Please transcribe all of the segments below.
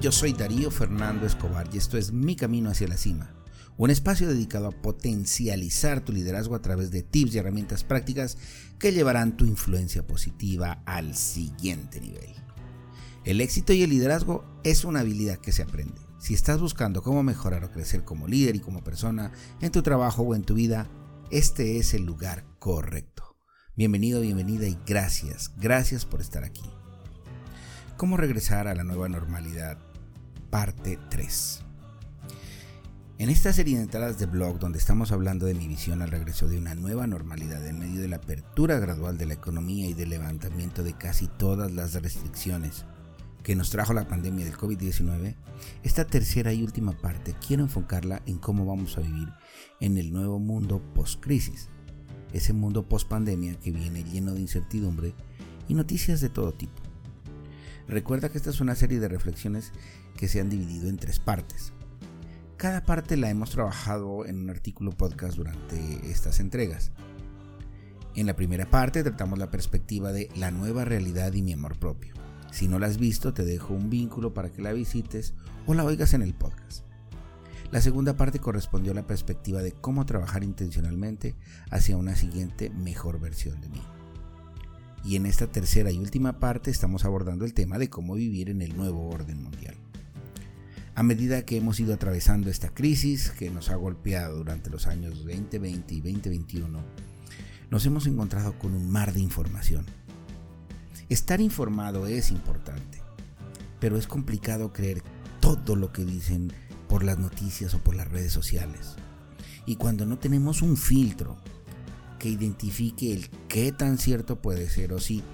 Yo soy Darío Fernando Escobar y esto es Mi Camino hacia la Cima, un espacio dedicado a potencializar tu liderazgo a través de tips y herramientas prácticas que llevarán tu influencia positiva al siguiente nivel. El éxito y el liderazgo es una habilidad que se aprende. Si estás buscando cómo mejorar o crecer como líder y como persona en tu trabajo o en tu vida, este es el lugar correcto. Bienvenido, bienvenida y gracias, gracias por estar aquí. ¿Cómo regresar a la nueva normalidad? Parte 3. En esta serie de entradas de blog donde estamos hablando de mi visión al regreso de una nueva normalidad en medio de la apertura gradual de la economía y del levantamiento de casi todas las restricciones que nos trajo la pandemia del COVID-19, esta tercera y última parte quiero enfocarla en cómo vamos a vivir en el nuevo mundo post-crisis, ese mundo post-pandemia que viene lleno de incertidumbre y noticias de todo tipo. Recuerda que esta es una serie de reflexiones que se han dividido en tres partes. Cada parte la hemos trabajado en un artículo podcast durante estas entregas. En la primera parte tratamos la perspectiva de la nueva realidad y mi amor propio. Si no la has visto, te dejo un vínculo para que la visites o la oigas en el podcast. La segunda parte correspondió a la perspectiva de cómo trabajar intencionalmente hacia una siguiente mejor versión de mí y en esta tercera y última parte estamos abordando el tema de cómo vivir en el nuevo orden mundial. A medida que hemos ido atravesando esta crisis que nos ha golpeado durante los años 2020 y 2021, nos hemos encontrado con un mar de información. Estar informado es importante, pero es complicado creer todo lo que dicen por las noticias o por las redes sociales. Y cuando no tenemos un filtro que identifique el qué tan cierto puede ser o si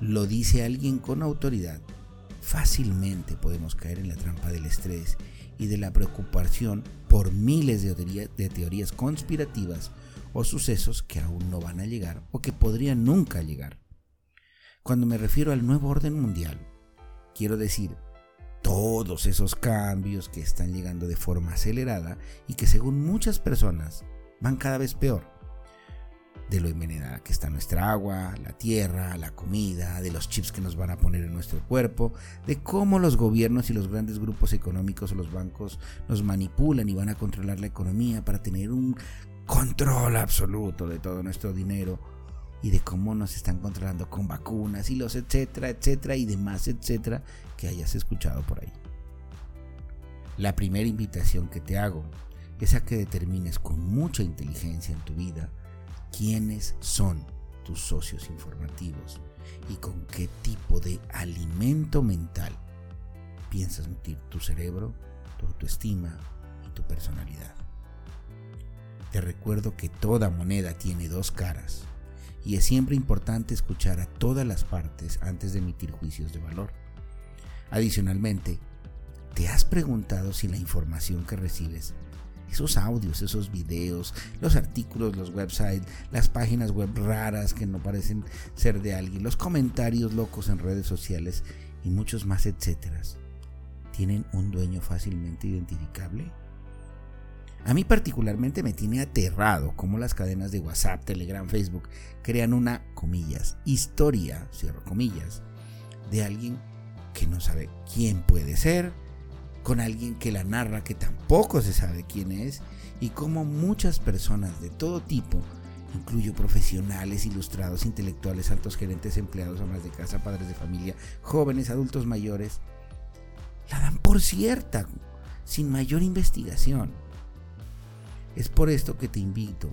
lo dice alguien con autoridad, fácilmente podemos caer en la trampa del estrés y de la preocupación por miles de, de teorías conspirativas o sucesos que aún no van a llegar o que podrían nunca llegar. Cuando me refiero al nuevo orden mundial, quiero decir todos esos cambios que están llegando de forma acelerada y que según muchas personas van cada vez peor de lo envenenada que está nuestra agua, la tierra, la comida, de los chips que nos van a poner en nuestro cuerpo, de cómo los gobiernos y los grandes grupos económicos o los bancos nos manipulan y van a controlar la economía para tener un control absoluto de todo nuestro dinero y de cómo nos están controlando con vacunas y los etcétera, etcétera y demás, etcétera que hayas escuchado por ahí. La primera invitación que te hago es a que determines con mucha inteligencia en tu vida quiénes son tus socios informativos y con qué tipo de alimento mental piensas nutrir tu cerebro, tu autoestima y tu personalidad. Te recuerdo que toda moneda tiene dos caras y es siempre importante escuchar a todas las partes antes de emitir juicios de valor. Adicionalmente, ¿te has preguntado si la información que recibes esos audios, esos videos, los artículos, los websites, las páginas web raras que no parecen ser de alguien, los comentarios locos en redes sociales y muchos más, etcétera, tienen un dueño fácilmente identificable? A mí particularmente me tiene aterrado cómo las cadenas de WhatsApp, Telegram, Facebook crean una, comillas, historia, cierro comillas, de alguien que no sabe quién puede ser, con alguien que la narra que tampoco se sabe quién es y cómo muchas personas de todo tipo, incluyo profesionales, ilustrados, intelectuales, altos gerentes, empleados, amas de casa, padres de familia, jóvenes, adultos mayores, la dan por cierta, sin mayor investigación. Es por esto que te invito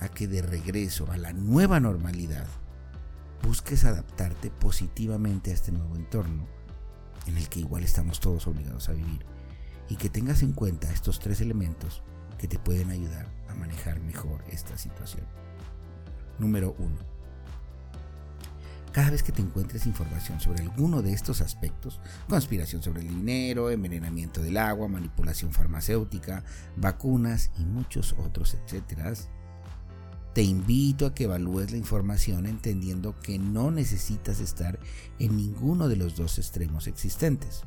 a que de regreso a la nueva normalidad busques adaptarte positivamente a este nuevo entorno en el que igual estamos todos obligados a vivir y que tengas en cuenta estos tres elementos que te pueden ayudar a manejar mejor esta situación. Número 1. Cada vez que te encuentres información sobre alguno de estos aspectos, conspiración sobre el dinero, envenenamiento del agua, manipulación farmacéutica, vacunas y muchos otros, etcétera, te invito a que evalúes la información entendiendo que no necesitas estar en ninguno de los dos extremos existentes.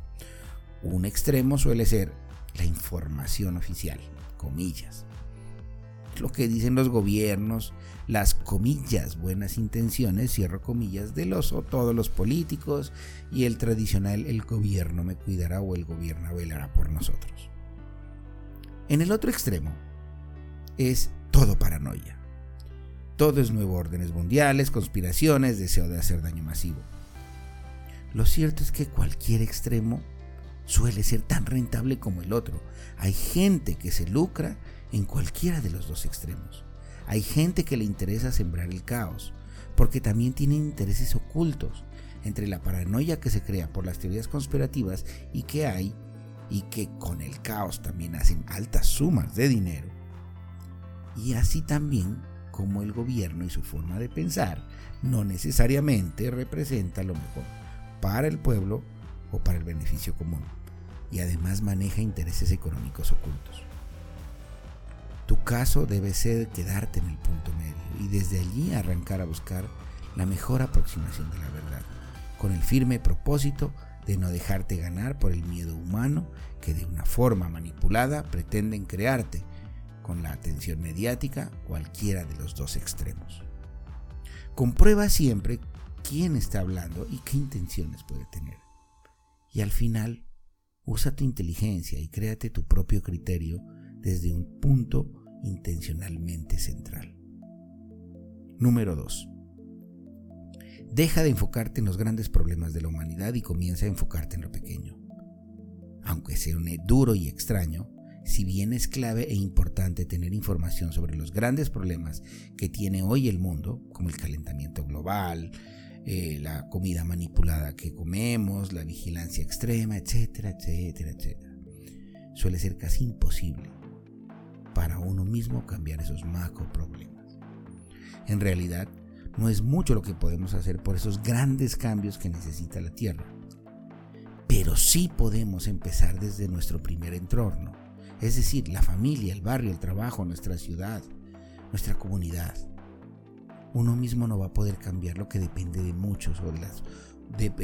Un extremo suele ser la información oficial, comillas. lo que dicen los gobiernos, las comillas, buenas intenciones, cierro comillas, de los o todos los políticos y el tradicional el gobierno me cuidará o el gobierno velará por nosotros. En el otro extremo es todo paranoia. Todo es nuevo órdenes mundiales, conspiraciones, deseo de hacer daño masivo. Lo cierto es que cualquier extremo suele ser tan rentable como el otro. Hay gente que se lucra en cualquiera de los dos extremos. Hay gente que le interesa sembrar el caos, porque también tienen intereses ocultos entre la paranoia que se crea por las teorías conspirativas y que hay, y que con el caos también hacen altas sumas de dinero. Y así también como el gobierno y su forma de pensar no necesariamente representa lo mejor para el pueblo o para el beneficio común, y además maneja intereses económicos ocultos. Tu caso debe ser quedarte en el punto medio y desde allí arrancar a buscar la mejor aproximación de la verdad, con el firme propósito de no dejarte ganar por el miedo humano que de una forma manipulada pretenden crearte con la atención mediática cualquiera de los dos extremos. Comprueba siempre quién está hablando y qué intenciones puede tener. Y al final, usa tu inteligencia y créate tu propio criterio desde un punto intencionalmente central. Número 2. Deja de enfocarte en los grandes problemas de la humanidad y comienza a enfocarte en lo pequeño. Aunque sea duro y extraño, si bien es clave e importante tener información sobre los grandes problemas que tiene hoy el mundo, como el calentamiento global, eh, la comida manipulada que comemos, la vigilancia extrema, etcétera, etcétera, etcétera, suele ser casi imposible para uno mismo cambiar esos macro problemas. En realidad, no es mucho lo que podemos hacer por esos grandes cambios que necesita la Tierra. Pero sí podemos empezar desde nuestro primer entorno, es decir, la familia, el barrio, el trabajo, nuestra ciudad, nuestra comunidad. Uno mismo no va a poder cambiar lo que depende de muchos o,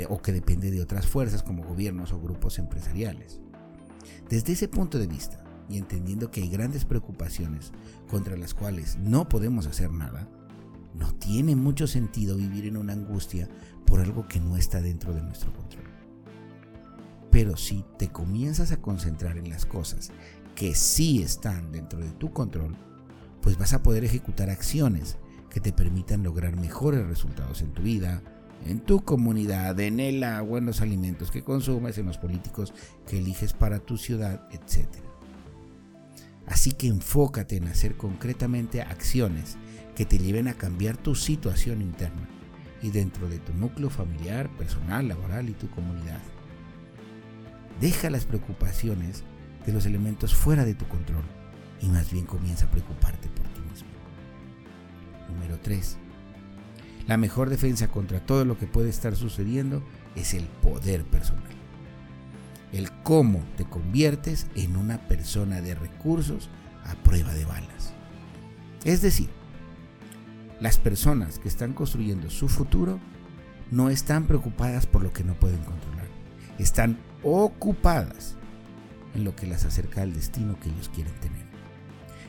o que depende de otras fuerzas como gobiernos o grupos empresariales. Desde ese punto de vista, y entendiendo que hay grandes preocupaciones contra las cuales no podemos hacer nada, no tiene mucho sentido vivir en una angustia por algo que no está dentro de nuestro control. Pero si te comienzas a concentrar en las cosas que sí están dentro de tu control, pues vas a poder ejecutar acciones que te permitan lograr mejores resultados en tu vida, en tu comunidad, en el agua, en los alimentos que consumes, en los políticos que eliges para tu ciudad, etc. Así que enfócate en hacer concretamente acciones que te lleven a cambiar tu situación interna y dentro de tu núcleo familiar, personal, laboral y tu comunidad. Deja las preocupaciones de los elementos fuera de tu control y más bien comienza a preocuparte por ti mismo. Número 3. La mejor defensa contra todo lo que puede estar sucediendo es el poder personal. El cómo te conviertes en una persona de recursos a prueba de balas. Es decir, las personas que están construyendo su futuro no están preocupadas por lo que no pueden controlar. Están ocupadas en lo que las acerca al destino que ellos quieren tener.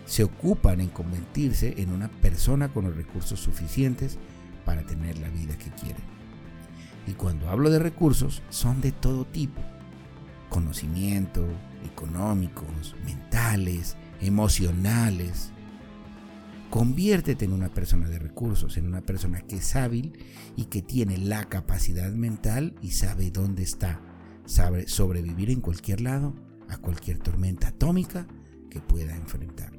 Se ocupan en convertirse en una persona con los recursos suficientes para tener la vida que quieren. Y cuando hablo de recursos, son de todo tipo. Conocimiento, económicos, mentales, emocionales. Conviértete en una persona de recursos, en una persona que es hábil y que tiene la capacidad mental y sabe dónde está. Sabe sobrevivir en cualquier lado a cualquier tormenta atómica que pueda enfrentar.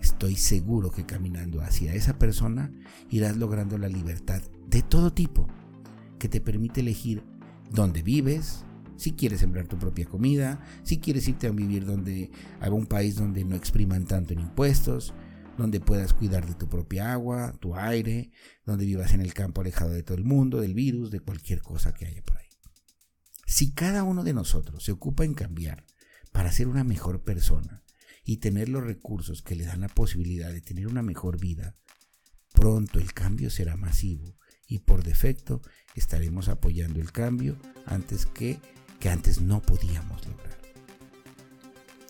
Estoy seguro que caminando hacia esa persona irás logrando la libertad de todo tipo que te permite elegir dónde vives, si quieres sembrar tu propia comida, si quieres irte a vivir donde a un país donde no expriman tanto en impuestos, donde puedas cuidar de tu propia agua, tu aire, donde vivas en el campo alejado de todo el mundo, del virus, de cualquier cosa que haya por ahí. Si cada uno de nosotros se ocupa en cambiar para ser una mejor persona y tener los recursos que le dan la posibilidad de tener una mejor vida, pronto el cambio será masivo y por defecto estaremos apoyando el cambio antes que que antes no podíamos lograr.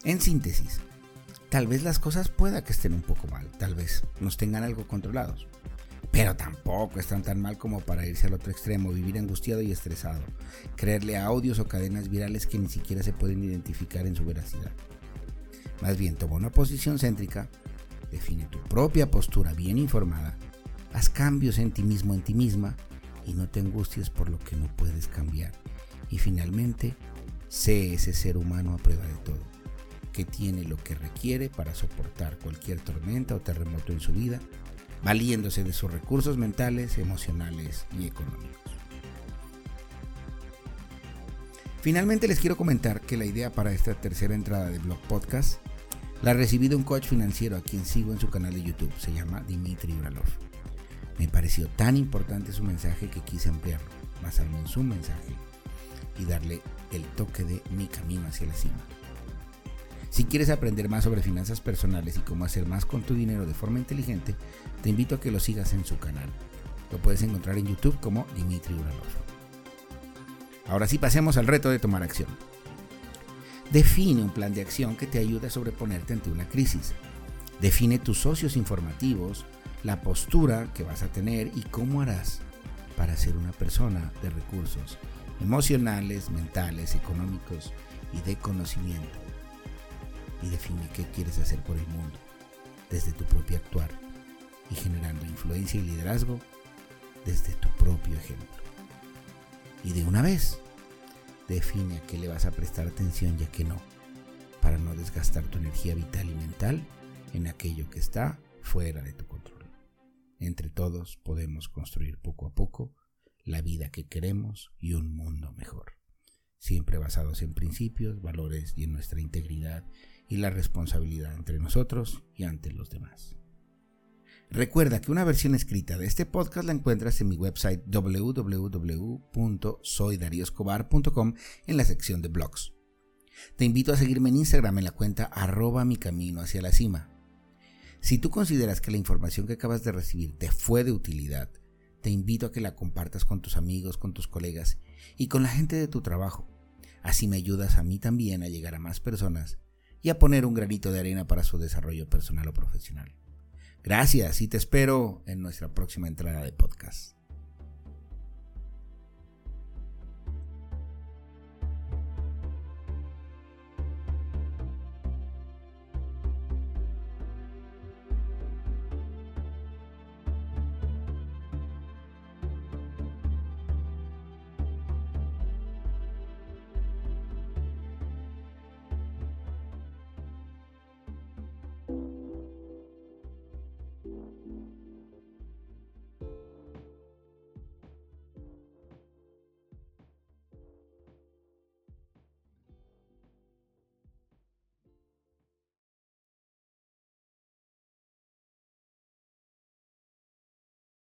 En síntesis, tal vez las cosas pueda que estén un poco mal, tal vez nos tengan algo controlados. Pero tampoco están tan mal como para irse al otro extremo, vivir angustiado y estresado, creerle a audios o cadenas virales que ni siquiera se pueden identificar en su veracidad. Más bien, toma una posición céntrica, define tu propia postura bien informada, haz cambios en ti mismo, en ti misma, y no te angusties por lo que no puedes cambiar. Y finalmente, sé ese ser humano a prueba de todo, que tiene lo que requiere para soportar cualquier tormenta o terremoto en su vida valiéndose de sus recursos mentales, emocionales y económicos. Finalmente les quiero comentar que la idea para esta tercera entrada de Blog Podcast la recibí de un coach financiero a quien sigo en su canal de YouTube, se llama Dimitri Uralov. Me pareció tan importante su mensaje que quise ampliarlo, basarme en su mensaje y darle el toque de mi camino hacia la cima. Si quieres aprender más sobre finanzas personales y cómo hacer más con tu dinero de forma inteligente, te invito a que lo sigas en su canal. Lo puedes encontrar en YouTube como Dimitri Uralov. Ahora sí pasemos al reto de tomar acción. Define un plan de acción que te ayude a sobreponerte ante una crisis. Define tus socios informativos, la postura que vas a tener y cómo harás para ser una persona de recursos emocionales, mentales, económicos y de conocimiento y define qué quieres hacer por el mundo desde tu propio actuar y generando influencia y liderazgo desde tu propio ejemplo. Y de una vez, define a qué le vas a prestar atención y a qué no, para no desgastar tu energía vital y mental en aquello que está fuera de tu control. Entre todos podemos construir poco a poco la vida que queremos y un mundo mejor, siempre basados en principios, valores y en nuestra integridad y la responsabilidad entre nosotros y ante los demás. Recuerda que una versión escrita de este podcast la encuentras en mi website www.soydarioscobar.com en la sección de blogs. Te invito a seguirme en Instagram en la cuenta arroba mi camino hacia la cima. Si tú consideras que la información que acabas de recibir te fue de utilidad, te invito a que la compartas con tus amigos, con tus colegas y con la gente de tu trabajo. Así me ayudas a mí también a llegar a más personas y a poner un granito de arena para su desarrollo personal o profesional. Gracias y te espero en nuestra próxima entrada de podcast.